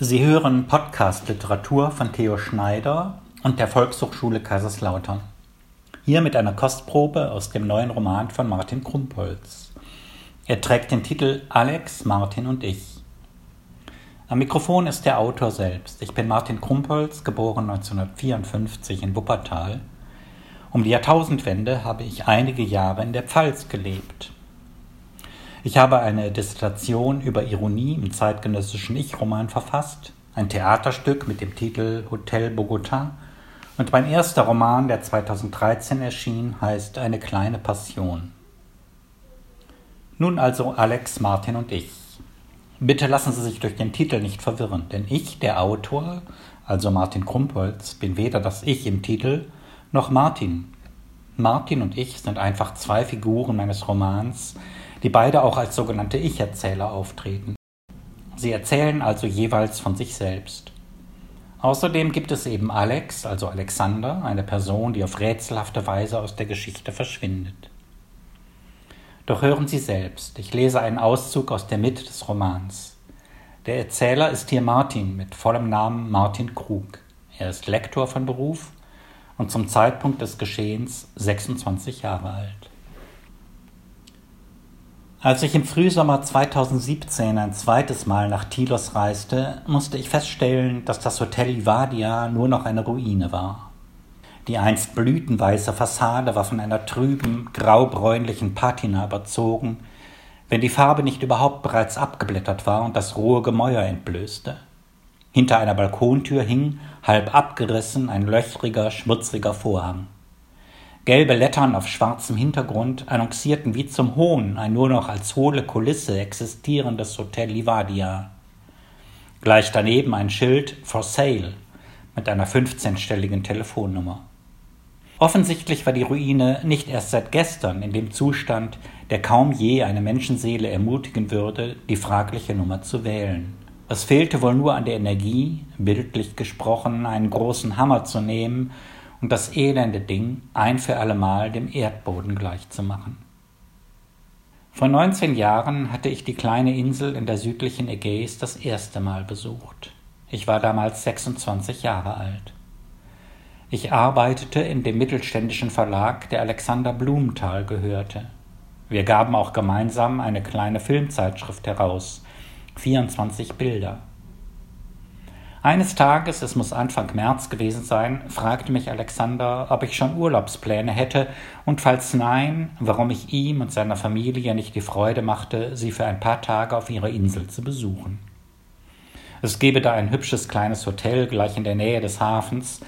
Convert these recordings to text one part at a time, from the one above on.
Sie hören Podcast Literatur von Theo Schneider und der Volkshochschule Kaiserslautern. Hier mit einer Kostprobe aus dem neuen Roman von Martin Krumpholz. Er trägt den Titel Alex, Martin und ich. Am Mikrofon ist der Autor selbst. Ich bin Martin Krumpholz, geboren 1954 in Wuppertal. Um die Jahrtausendwende habe ich einige Jahre in der Pfalz gelebt. Ich habe eine Dissertation über Ironie im zeitgenössischen Ich-Roman verfasst, ein Theaterstück mit dem Titel Hotel Bogota und mein erster Roman, der 2013 erschien, heißt Eine kleine Passion. Nun also Alex, Martin und ich. Bitte lassen Sie sich durch den Titel nicht verwirren, denn ich, der Autor, also Martin Krumpholz, bin weder das Ich im Titel noch Martin. Martin und ich sind einfach zwei Figuren meines Romans, die beide auch als sogenannte Ich-Erzähler auftreten. Sie erzählen also jeweils von sich selbst. Außerdem gibt es eben Alex, also Alexander, eine Person, die auf rätselhafte Weise aus der Geschichte verschwindet. Doch hören Sie selbst, ich lese einen Auszug aus der Mitte des Romans. Der Erzähler ist hier Martin mit vollem Namen Martin Krug. Er ist Lektor von Beruf und zum Zeitpunkt des Geschehens 26 Jahre alt. Als ich im Frühsommer 2017 ein zweites Mal nach Tilos reiste, musste ich feststellen, dass das Hotel Livadia nur noch eine Ruine war. Die einst blütenweiße Fassade war von einer trüben, graubräunlichen Patina überzogen, wenn die Farbe nicht überhaupt bereits abgeblättert war und das rohe Gemäuer entblößte. Hinter einer Balkontür hing, halb abgerissen, ein löchriger, schmutziger Vorhang. Gelbe Lettern auf schwarzem Hintergrund annoncierten wie zum Hohn ein nur noch als hohle Kulisse existierendes Hotel Livadia. Gleich daneben ein Schild For Sale mit einer 15-stelligen Telefonnummer. Offensichtlich war die Ruine nicht erst seit gestern in dem Zustand, der kaum je eine Menschenseele ermutigen würde, die fragliche Nummer zu wählen. Es fehlte wohl nur an der Energie, bildlich gesprochen, einen großen Hammer zu nehmen und das elende Ding ein für allemal dem Erdboden gleichzumachen. Vor 19 Jahren hatte ich die kleine Insel in der südlichen Ägäis das erste Mal besucht. Ich war damals 26 Jahre alt. Ich arbeitete in dem mittelständischen Verlag, der Alexander Blumenthal gehörte. Wir gaben auch gemeinsam eine kleine Filmzeitschrift heraus, 24 Bilder. Eines Tages, es muss Anfang März gewesen sein, fragte mich Alexander, ob ich schon Urlaubspläne hätte und falls nein, warum ich ihm und seiner Familie nicht die Freude machte, sie für ein paar Tage auf ihrer Insel zu besuchen. Es gebe da ein hübsches kleines Hotel gleich in der Nähe des Hafens.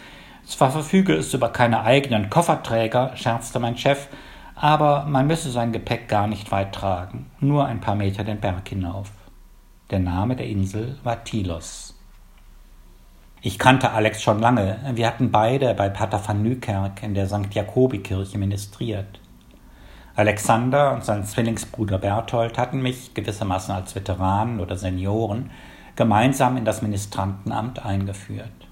Zwar verfüge es über keine eigenen Kofferträger, scherzte mein Chef, aber man müsse sein Gepäck gar nicht weit tragen, nur ein paar Meter den Berg hinauf. Der Name der Insel war Tilos. Ich kannte Alex schon lange. Wir hatten beide bei Pater van Nykerk in der St. Jakobi-Kirche ministriert. Alexander und sein Zwillingsbruder Berthold hatten mich, gewissermaßen als Veteranen oder Senioren, gemeinsam in das Ministrantenamt eingeführt.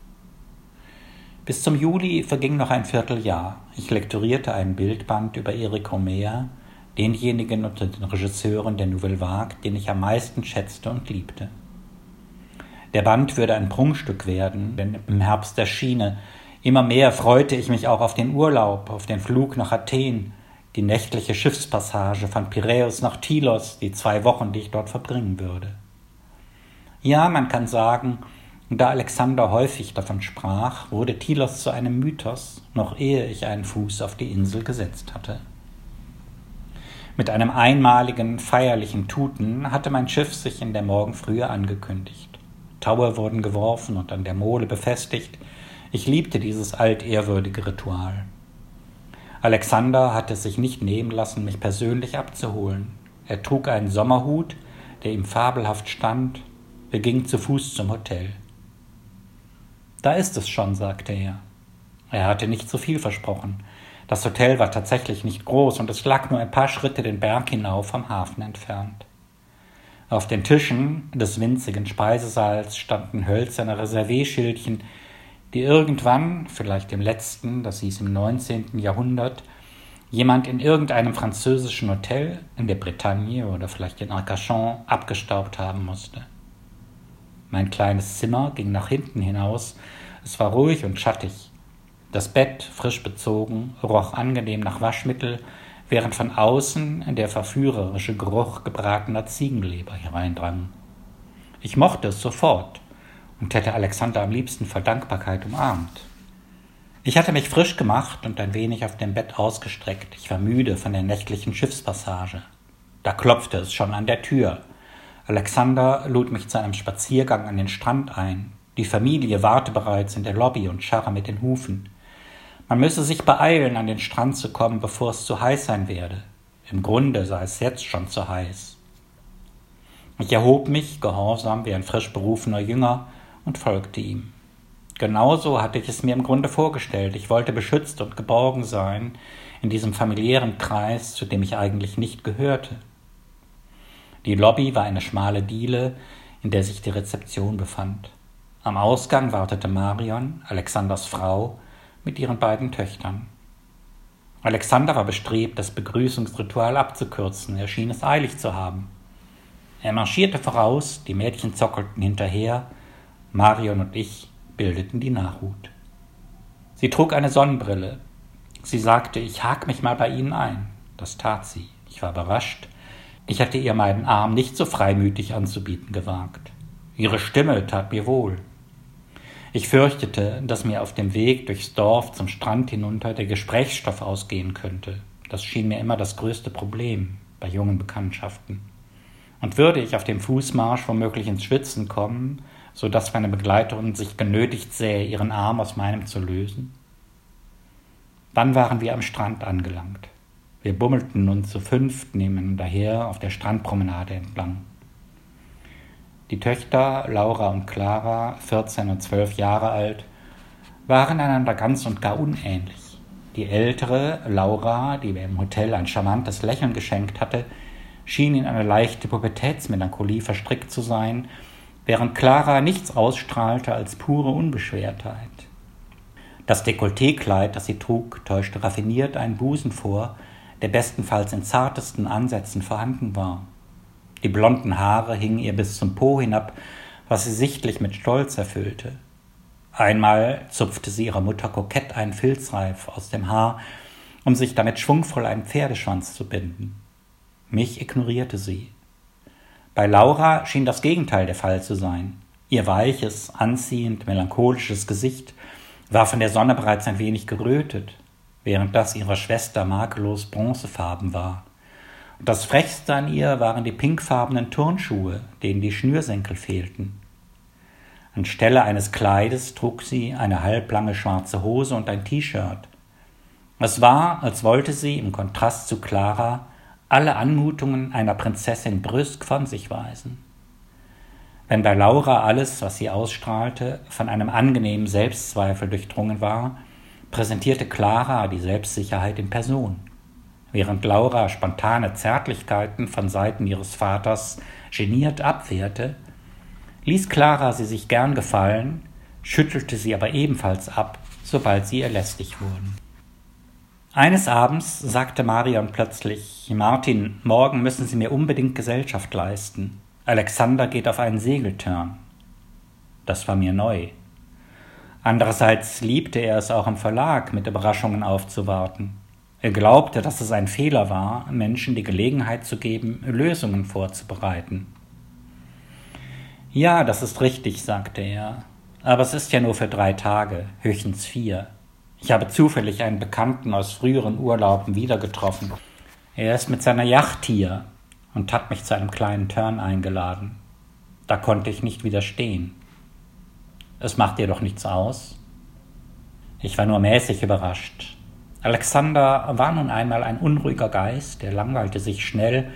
Bis zum Juli verging noch ein Vierteljahr. Ich lektorierte einen Bildband über Eric Romer, denjenigen unter den Regisseuren der Nouvelle Vague, den ich am meisten schätzte und liebte. Der Band würde ein Prunkstück werden, denn im Herbst erschiene. Immer mehr freute ich mich auch auf den Urlaub, auf den Flug nach Athen, die nächtliche Schiffspassage von Piräus nach Tilos, die zwei Wochen, die ich dort verbringen würde. Ja, man kann sagen, da Alexander häufig davon sprach, wurde Tilos zu einem Mythos, noch ehe ich einen Fuß auf die Insel gesetzt hatte. Mit einem einmaligen, feierlichen Tuten hatte mein Schiff sich in der Morgenfrühe angekündigt. Taue wurden geworfen und an der Mole befestigt. Ich liebte dieses altehrwürdige Ritual. Alexander hatte es sich nicht nehmen lassen, mich persönlich abzuholen. Er trug einen Sommerhut, der ihm fabelhaft stand. Wir gingen zu Fuß zum Hotel. Da ist es schon, sagte er. Er hatte nicht zu viel versprochen. Das Hotel war tatsächlich nicht groß und es lag nur ein paar Schritte den Berg hinauf vom Hafen entfernt. Auf den Tischen des winzigen Speisesaals standen hölzerne Reservierschildchen, die irgendwann, vielleicht im letzten, das hieß im 19. Jahrhundert, jemand in irgendeinem französischen Hotel in der Bretagne oder vielleicht in Arcachon abgestaubt haben musste. Mein kleines Zimmer ging nach hinten hinaus. Es war ruhig und schattig. Das Bett, frisch bezogen, roch angenehm nach Waschmittel, während von außen der verführerische Geruch gebratener Ziegenleber hereindrang. Ich mochte es sofort und hätte Alexander am liebsten vor Dankbarkeit umarmt. Ich hatte mich frisch gemacht und ein wenig auf dem Bett ausgestreckt. Ich war müde von der nächtlichen Schiffspassage. Da klopfte es schon an der Tür. Alexander lud mich zu einem Spaziergang an den Strand ein. Die Familie warte bereits in der Lobby und scharre mit den Hufen. Man müsse sich beeilen, an den Strand zu kommen, bevor es zu heiß sein werde. Im Grunde sei es jetzt schon zu heiß. Ich erhob mich, gehorsam wie ein frisch berufener Jünger, und folgte ihm. Genauso hatte ich es mir im Grunde vorgestellt. Ich wollte beschützt und geborgen sein in diesem familiären Kreis, zu dem ich eigentlich nicht gehörte. Die Lobby war eine schmale Diele, in der sich die Rezeption befand. Am Ausgang wartete Marion, Alexanders Frau, mit ihren beiden Töchtern. Alexander war bestrebt, das Begrüßungsritual abzukürzen, er schien es eilig zu haben. Er marschierte voraus, die Mädchen zockelten hinterher, Marion und ich bildeten die Nachhut. Sie trug eine Sonnenbrille. Sie sagte, ich hak mich mal bei Ihnen ein. Das tat sie. Ich war überrascht. Ich hatte ihr meinen Arm nicht so freimütig anzubieten gewagt. Ihre Stimme tat mir wohl. Ich fürchtete, dass mir auf dem Weg durchs Dorf zum Strand hinunter der Gesprächsstoff ausgehen könnte. Das schien mir immer das größte Problem bei jungen Bekanntschaften. Und würde ich auf dem Fußmarsch womöglich ins Schwitzen kommen, so dass meine Begleiterin sich genötigt sähe, ihren Arm aus meinem zu lösen? Dann waren wir am Strand angelangt. Wir bummelten nun zu fünft nebeneinander her auf der Strandpromenade entlang. Die Töchter Laura und Clara, 14 und 12 Jahre alt, waren einander ganz und gar unähnlich. Die ältere, Laura, die mir im Hotel ein charmantes Lächeln geschenkt hatte, schien in eine leichte Pubertätsmelancholie verstrickt zu sein, während Clara nichts ausstrahlte als pure Unbeschwertheit. Das Dekolletékleid, das sie trug, täuschte raffiniert einen Busen vor, der bestenfalls in zartesten Ansätzen vorhanden war. Die blonden Haare hingen ihr bis zum Po hinab, was sie sichtlich mit Stolz erfüllte. Einmal zupfte sie ihrer Mutter kokett einen Filzreif aus dem Haar, um sich damit schwungvoll einen Pferdeschwanz zu binden. Mich ignorierte sie. Bei Laura schien das Gegenteil der Fall zu sein. Ihr weiches, anziehend, melancholisches Gesicht war von der Sonne bereits ein wenig gerötet, während das ihrer Schwester makellos bronzefarben war. Das Frechste an ihr waren die pinkfarbenen Turnschuhe, denen die Schnürsenkel fehlten. Anstelle eines Kleides trug sie eine halblange schwarze Hose und ein T-Shirt. Es war, als wollte sie im Kontrast zu Clara alle Anmutungen einer Prinzessin brüsk von sich weisen. Wenn bei Laura alles, was sie ausstrahlte, von einem angenehmen Selbstzweifel durchdrungen war, präsentierte Clara die Selbstsicherheit in Person. Während Laura spontane Zärtlichkeiten von Seiten ihres Vaters geniert abwehrte, ließ Clara sie sich gern gefallen, schüttelte sie aber ebenfalls ab, sobald sie ihr lästig wurden. Eines Abends sagte Marion plötzlich Martin, morgen müssen Sie mir unbedingt Gesellschaft leisten. Alexander geht auf einen Segeltörn. Das war mir neu. Andererseits liebte er es auch im Verlag, mit Überraschungen aufzuwarten. Er glaubte, dass es ein Fehler war, Menschen die Gelegenheit zu geben, Lösungen vorzubereiten. Ja, das ist richtig, sagte er. Aber es ist ja nur für drei Tage, höchstens vier. Ich habe zufällig einen Bekannten aus früheren Urlauben wieder getroffen. Er ist mit seiner Yacht hier und hat mich zu einem kleinen Turn eingeladen. Da konnte ich nicht widerstehen. Es macht dir doch nichts aus? Ich war nur mäßig überrascht. Alexander war nun einmal ein unruhiger Geist, der langweilte sich schnell,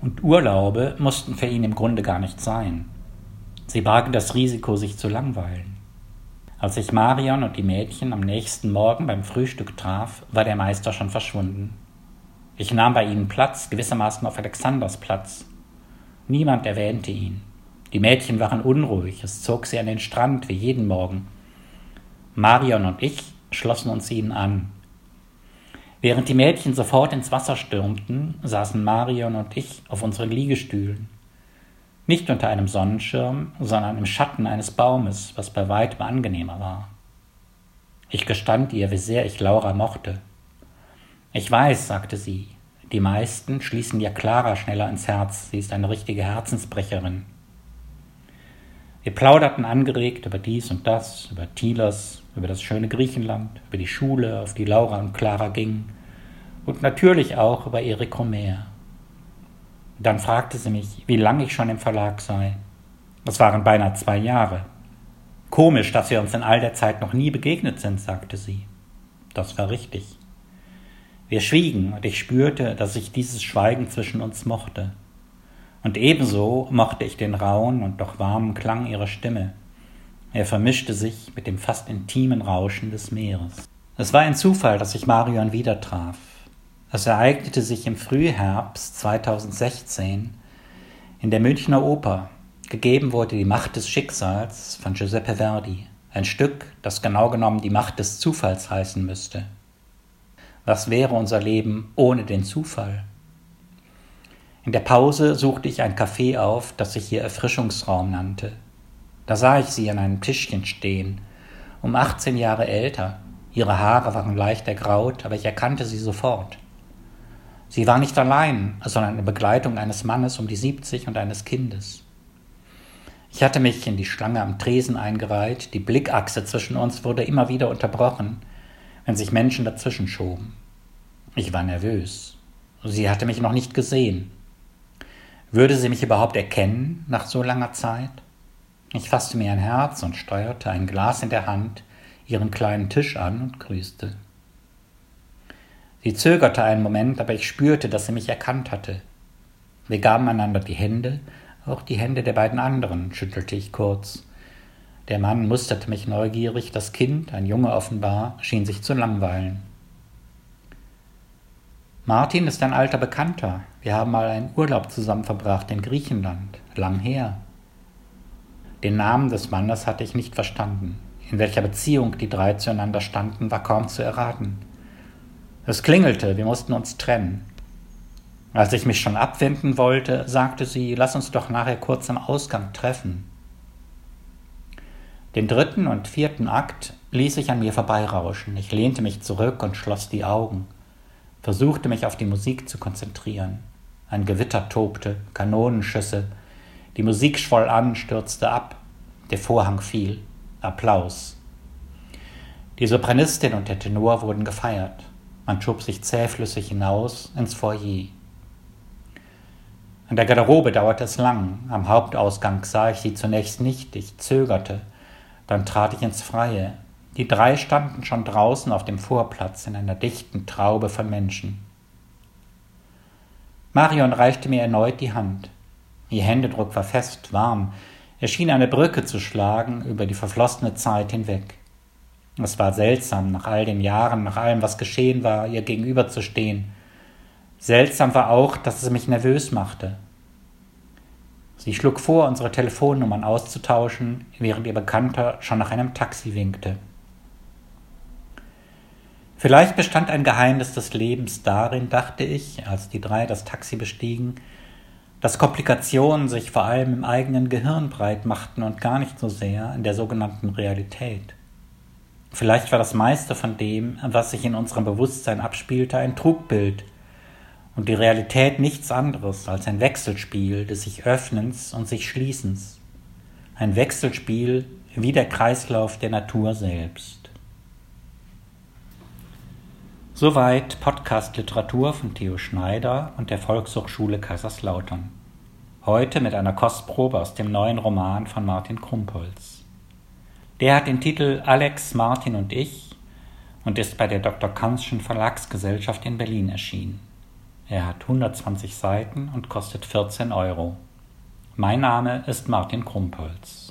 und Urlaube mussten für ihn im Grunde gar nicht sein. Sie bargen das Risiko, sich zu langweilen. Als ich Marion und die Mädchen am nächsten Morgen beim Frühstück traf, war der Meister schon verschwunden. Ich nahm bei ihnen Platz, gewissermaßen auf Alexanders Platz. Niemand erwähnte ihn. Die Mädchen waren unruhig, es zog sie an den Strand wie jeden Morgen. Marion und ich schlossen uns ihnen an. Während die Mädchen sofort ins Wasser stürmten, saßen Marion und ich auf unseren Liegestühlen. Nicht unter einem Sonnenschirm, sondern im Schatten eines Baumes, was bei weitem angenehmer war. Ich gestand ihr, wie sehr ich Laura mochte. Ich weiß, sagte sie, die meisten schließen ja Clara schneller ins Herz, sie ist eine richtige Herzensbrecherin. Wir plauderten angeregt über dies und das, über Tilos, über das schöne Griechenland, über die Schule, auf die Laura und Clara ging, und natürlich auch über Erik Romer. Dann fragte sie mich, wie lange ich schon im Verlag sei. Das waren beinahe zwei Jahre. Komisch, dass wir uns in all der Zeit noch nie begegnet sind, sagte sie. Das war richtig. Wir schwiegen, und ich spürte, dass ich dieses Schweigen zwischen uns mochte. Und ebenso mochte ich den rauen und doch warmen Klang ihrer Stimme. Er vermischte sich mit dem fast intimen Rauschen des Meeres. Es war ein Zufall, dass ich Marion wieder traf. Es ereignete sich im Frühherbst 2016 in der Münchner Oper. Gegeben wurde die Macht des Schicksals von Giuseppe Verdi, ein Stück, das genau genommen die Macht des Zufalls heißen müsste. Was wäre unser Leben ohne den Zufall? In der Pause suchte ich ein Café auf, das sich hier Erfrischungsraum nannte. Da sah ich sie an einem Tischchen stehen, um 18 Jahre älter. Ihre Haare waren leicht ergraut, aber ich erkannte sie sofort. Sie war nicht allein, sondern in Begleitung eines Mannes um die 70 und eines Kindes. Ich hatte mich in die Schlange am Tresen eingereiht, die Blickachse zwischen uns wurde immer wieder unterbrochen, wenn sich Menschen dazwischen schoben. Ich war nervös. Sie hatte mich noch nicht gesehen. Würde sie mich überhaupt erkennen nach so langer Zeit? Ich fasste mir ein Herz und steuerte ein Glas in der Hand ihren kleinen Tisch an und grüßte. Sie zögerte einen Moment, aber ich spürte, dass sie mich erkannt hatte. Wir gaben einander die Hände, auch die Hände der beiden anderen, schüttelte ich kurz. Der Mann musterte mich neugierig, das Kind, ein Junge offenbar, schien sich zu langweilen. Martin ist ein alter Bekannter. Wir haben mal einen Urlaub zusammen verbracht in Griechenland, lang her. Den Namen des Mannes hatte ich nicht verstanden. In welcher Beziehung die drei zueinander standen, war kaum zu erraten. Es klingelte, wir mussten uns trennen. Als ich mich schon abwenden wollte, sagte sie, lass uns doch nachher kurz am Ausgang treffen. Den dritten und vierten Akt ließ ich an mir vorbeirauschen. Ich lehnte mich zurück und schloss die Augen, versuchte mich auf die Musik zu konzentrieren. Ein Gewitter tobte, Kanonenschüsse. Die Musik schwoll an, stürzte ab. Der Vorhang fiel. Applaus. Die Sopranistin und der Tenor wurden gefeiert. Man schob sich zähflüssig hinaus ins Foyer. An der Garderobe dauerte es lang. Am Hauptausgang sah ich sie zunächst nicht. Ich zögerte. Dann trat ich ins Freie. Die drei standen schon draußen auf dem Vorplatz in einer dichten Traube von Menschen. Marion reichte mir erneut die Hand. Ihr Händedruck war fest, warm. Er schien eine Brücke zu schlagen über die verflossene Zeit hinweg. Es war seltsam, nach all den Jahren, nach allem, was geschehen war, ihr gegenüberzustehen. Seltsam war auch, dass es mich nervös machte. Sie schlug vor, unsere Telefonnummern auszutauschen, während ihr Bekannter schon nach einem Taxi winkte. Vielleicht bestand ein Geheimnis des Lebens darin, dachte ich, als die drei das Taxi bestiegen, dass Komplikationen sich vor allem im eigenen Gehirn breit machten und gar nicht so sehr in der sogenannten Realität. Vielleicht war das meiste von dem, was sich in unserem Bewusstsein abspielte, ein Trugbild, und die Realität nichts anderes als ein Wechselspiel des sich Öffnens und sich Schließens. Ein Wechselspiel wie der Kreislauf der Natur selbst. Soweit Podcast Literatur von Theo Schneider und der Volkshochschule Kaiserslautern. Heute mit einer Kostprobe aus dem neuen Roman von Martin Krumpholz. Der hat den Titel Alex, Martin und ich und ist bei der Dr. Kanzschen Verlagsgesellschaft in Berlin erschienen. Er hat 120 Seiten und kostet 14 Euro. Mein Name ist Martin Krumpholz.